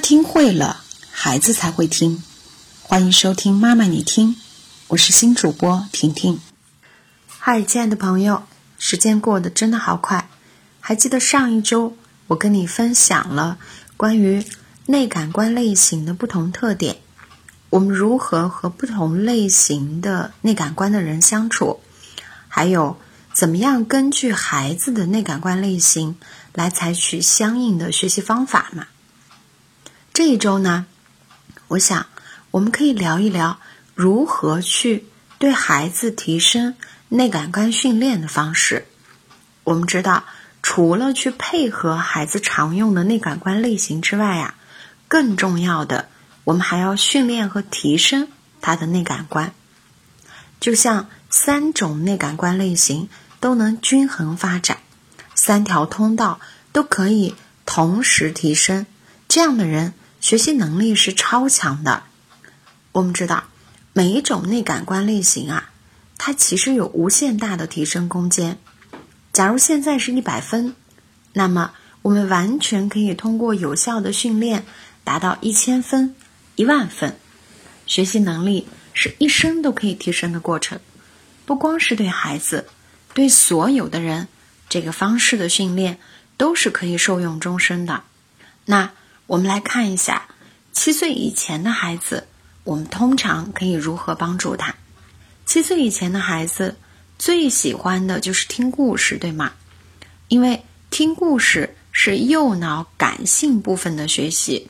听会了，孩子才会听。欢迎收听妈妈你听，我是新主播婷婷。嗨，亲爱的朋友，时间过得真的好快。还记得上一周我跟你分享了关于内感官类型的不同特点，我们如何和不同类型的内感官的人相处，还有怎么样根据孩子的内感官类型来采取相应的学习方法嘛？这一周呢，我想我们可以聊一聊如何去对孩子提升内感官训练的方式。我们知道，除了去配合孩子常用的内感官类型之外呀，更重要的，我们还要训练和提升他的内感官。就像三种内感官类型都能均衡发展，三条通道都可以同时提升，这样的人。学习能力是超强的。我们知道，每一种内感官类型啊，它其实有无限大的提升空间。假如现在是一百分，那么我们完全可以通过有效的训练达到一千分、一万分。学习能力是一生都可以提升的过程，不光是对孩子，对所有的人，这个方式的训练都是可以受用终身的。那。我们来看一下，七岁以前的孩子，我们通常可以如何帮助他？七岁以前的孩子最喜欢的就是听故事，对吗？因为听故事是右脑感性部分的学习，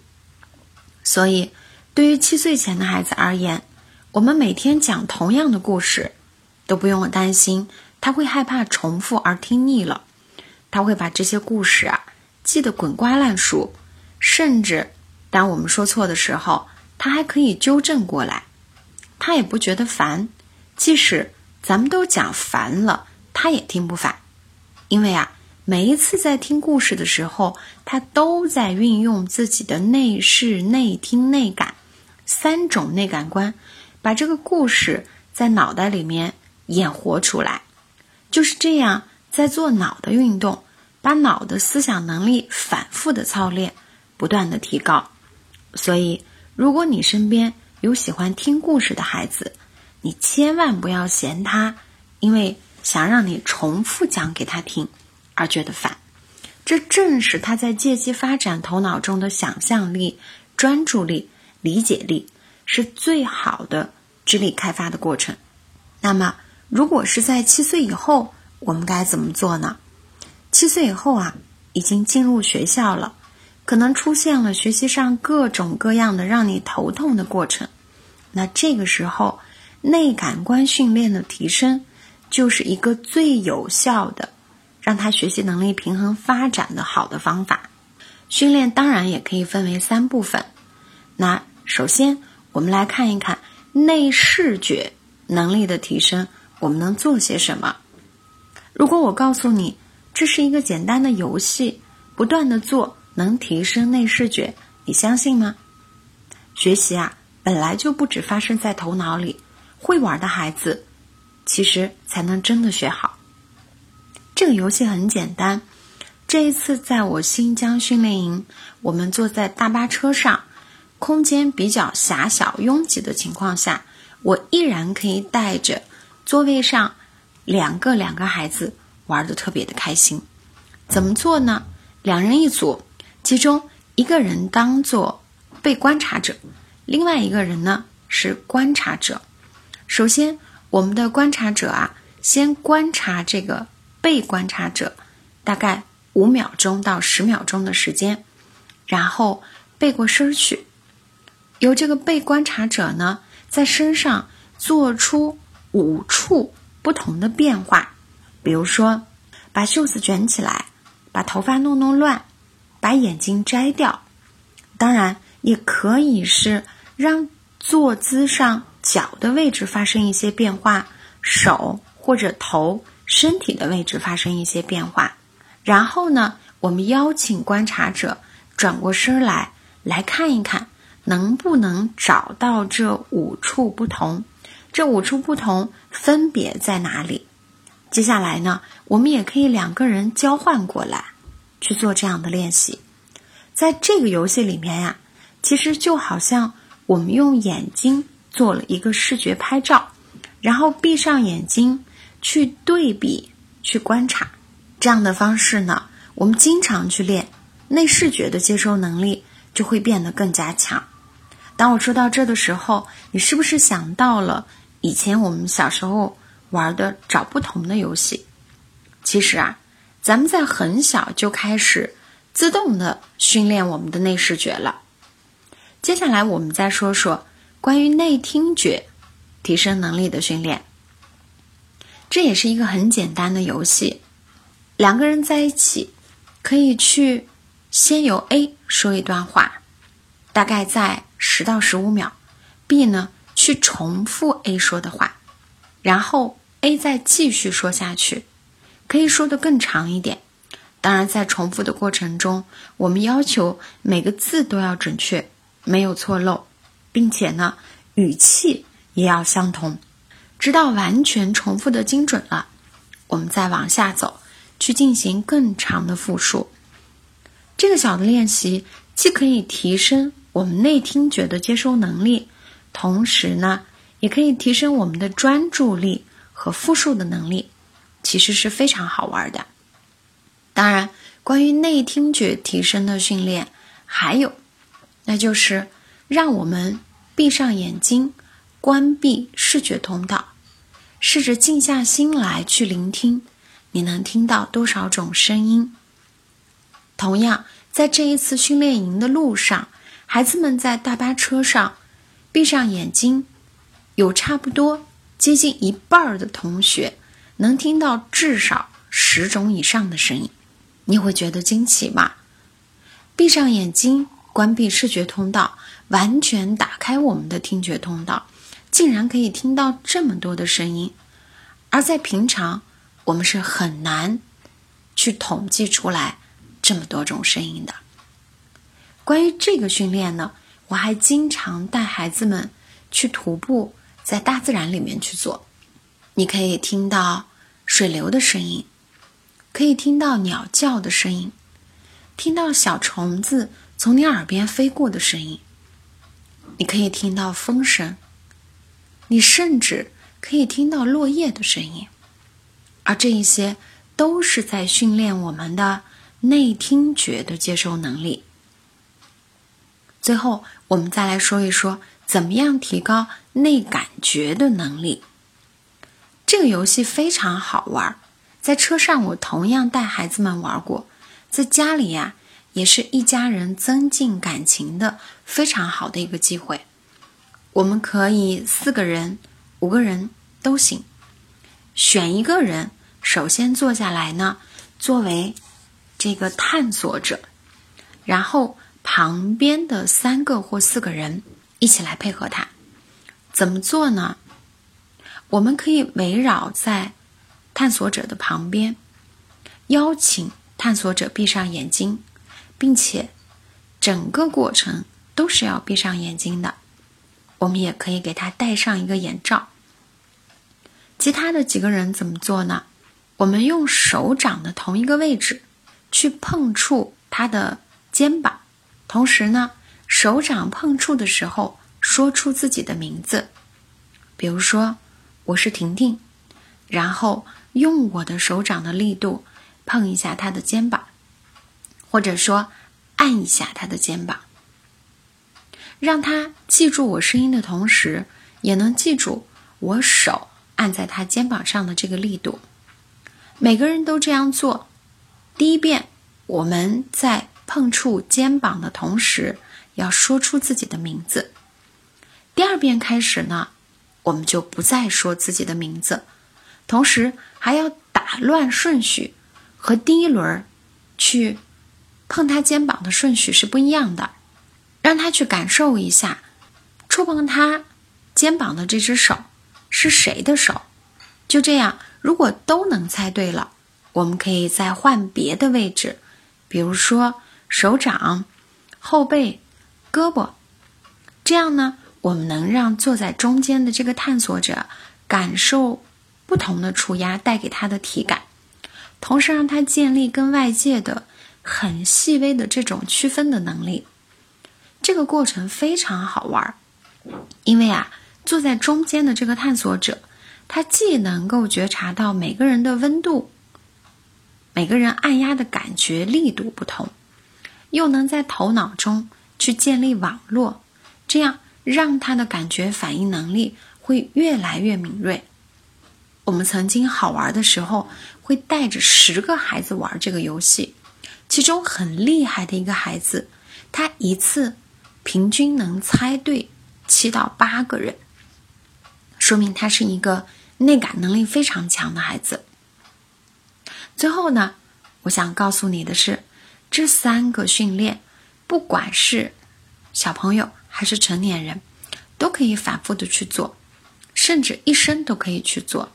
所以对于七岁前的孩子而言，我们每天讲同样的故事，都不用担心他会害怕重复而听腻了，他会把这些故事啊记得滚瓜烂熟。甚至，当我们说错的时候，他还可以纠正过来，他也不觉得烦。即使咱们都讲烦了，他也听不烦，因为啊，每一次在听故事的时候，他都在运用自己的内视、内听、内感三种内感官，把这个故事在脑袋里面演活出来。就是这样，在做脑的运动，把脑的思想能力反复的操练。不断的提高，所以如果你身边有喜欢听故事的孩子，你千万不要嫌他，因为想让你重复讲给他听而觉得烦。这正是他在借机发展头脑中的想象力、专注力、理解力，是最好的智力开发的过程。那么，如果是在七岁以后，我们该怎么做呢？七岁以后啊，已经进入学校了。可能出现了学习上各种各样的让你头痛的过程，那这个时候内感官训练的提升就是一个最有效的让他学习能力平衡发展的好的方法。训练当然也可以分为三部分。那首先我们来看一看内视觉能力的提升，我们能做些什么？如果我告诉你这是一个简单的游戏，不断的做。能提升内视觉，你相信吗？学习啊，本来就不止发生在头脑里，会玩的孩子，其实才能真的学好。这个游戏很简单。这一次在我新疆训练营，我们坐在大巴车上，空间比较狭小、拥挤的情况下，我依然可以带着座位上两个两个孩子玩的特别的开心。怎么做呢？两人一组。其中一个人当做被观察者，另外一个人呢是观察者。首先，我们的观察者啊，先观察这个被观察者，大概五秒钟到十秒钟的时间，然后背过身去，由这个被观察者呢在身上做出五处不同的变化，比如说把袖子卷起来，把头发弄弄乱。把眼睛摘掉，当然也可以是让坐姿上脚的位置发生一些变化，手或者头、身体的位置发生一些变化。然后呢，我们邀请观察者转过身来，来看一看能不能找到这五处不同。这五处不同分别在哪里？接下来呢，我们也可以两个人交换过来。去做这样的练习，在这个游戏里面呀，其实就好像我们用眼睛做了一个视觉拍照，然后闭上眼睛去对比、去观察。这样的方式呢，我们经常去练，内视觉的接收能力就会变得更加强。当我说到这的时候，你是不是想到了以前我们小时候玩的找不同的游戏？其实啊，咱们在很小就开始自动的训练我们的内视觉了。接下来我们再说说关于内听觉提升能力的训练。这也是一个很简单的游戏，两个人在一起可以去先由 A 说一段话，大概在。十到十五秒，B 呢去重复 A 说的话，然后 A 再继续说下去，可以说的更长一点。当然，在重复的过程中，我们要求每个字都要准确，没有错漏，并且呢语气也要相同。直到完全重复的精准了，我们再往下走，去进行更长的复述。这个小的练习既可以提升。我们内听觉的接收能力，同时呢，也可以提升我们的专注力和复述的能力，其实是非常好玩的。当然，关于内听觉提升的训练，还有，那就是让我们闭上眼睛，关闭视觉通道，试着静下心来去聆听，你能听到多少种声音？同样，在这一次训练营的路上。孩子们在大巴车上闭上眼睛，有差不多接近一半儿的同学能听到至少十种以上的声音。你会觉得惊奇吗？闭上眼睛，关闭视觉通道，完全打开我们的听觉通道，竟然可以听到这么多的声音。而在平常，我们是很难去统计出来这么多种声音的。关于这个训练呢，我还经常带孩子们去徒步，在大自然里面去做。你可以听到水流的声音，可以听到鸟叫的声音，听到小虫子从你耳边飞过的声音。你可以听到风声，你甚至可以听到落叶的声音。而这一些都是在训练我们的内听觉的接收能力。最后，我们再来说一说怎么样提高内感觉的能力。这个游戏非常好玩，在车上我同样带孩子们玩过，在家里呀也是一家人增进感情的非常好的一个机会。我们可以四个人、五个人都行，选一个人，首先坐下来呢，作为这个探索者，然后。旁边的三个或四个人一起来配合他，怎么做呢？我们可以围绕在探索者的旁边，邀请探索者闭上眼睛，并且整个过程都是要闭上眼睛的。我们也可以给他戴上一个眼罩。其他的几个人怎么做呢？我们用手掌的同一个位置去碰触他的肩膀。同时呢，手掌碰触的时候，说出自己的名字，比如说我是婷婷，然后用我的手掌的力度碰一下他的肩膀，或者说按一下他的肩膀，让他记住我声音的同时，也能记住我手按在他肩膀上的这个力度。每个人都这样做。第一遍，我们在。碰触肩膀的同时，要说出自己的名字。第二遍开始呢，我们就不再说自己的名字，同时还要打乱顺序，和第一轮去碰他肩膀的顺序是不一样的。让他去感受一下，触碰他肩膀的这只手是谁的手。就这样，如果都能猜对了，我们可以再换别的位置，比如说。手掌、后背、胳膊，这样呢，我们能让坐在中间的这个探索者感受不同的触压带给他的体感，同时让他建立跟外界的很细微的这种区分的能力。这个过程非常好玩儿，因为啊，坐在中间的这个探索者，他既能够觉察到每个人的温度，每个人按压的感觉力度不同，又能在头脑中去建立网络，这样让他的感觉反应能力会越来越敏锐。我们曾经好玩的时候，会带着十个孩子玩这个游戏，其中很厉害的一个孩子，他一次平均能猜对七到八个人，说明他是一个内感能力非常强的孩子。最后呢，我想告诉你的是，这三个训练，不管是小朋友还是成年人，都可以反复的去做，甚至一生都可以去做。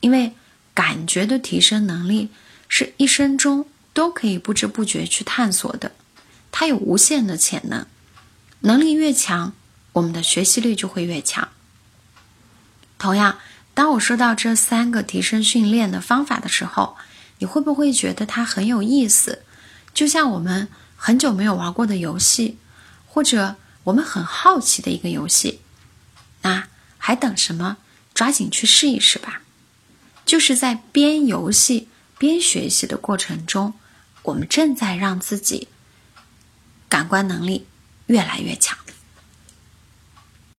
因为感觉的提升能力是一生中都可以不知不觉去探索的，它有无限的潜能。能力越强，我们的学习力就会越强。同样，当我说到这三个提升训练的方法的时候，你会不会觉得它很有意思？就像我们很久没有玩过的游戏，或者我们很好奇的一个游戏，那还等什么？抓紧去试一试吧！就是在边游戏边学习的过程中，我们正在让自己感官能力越来越强。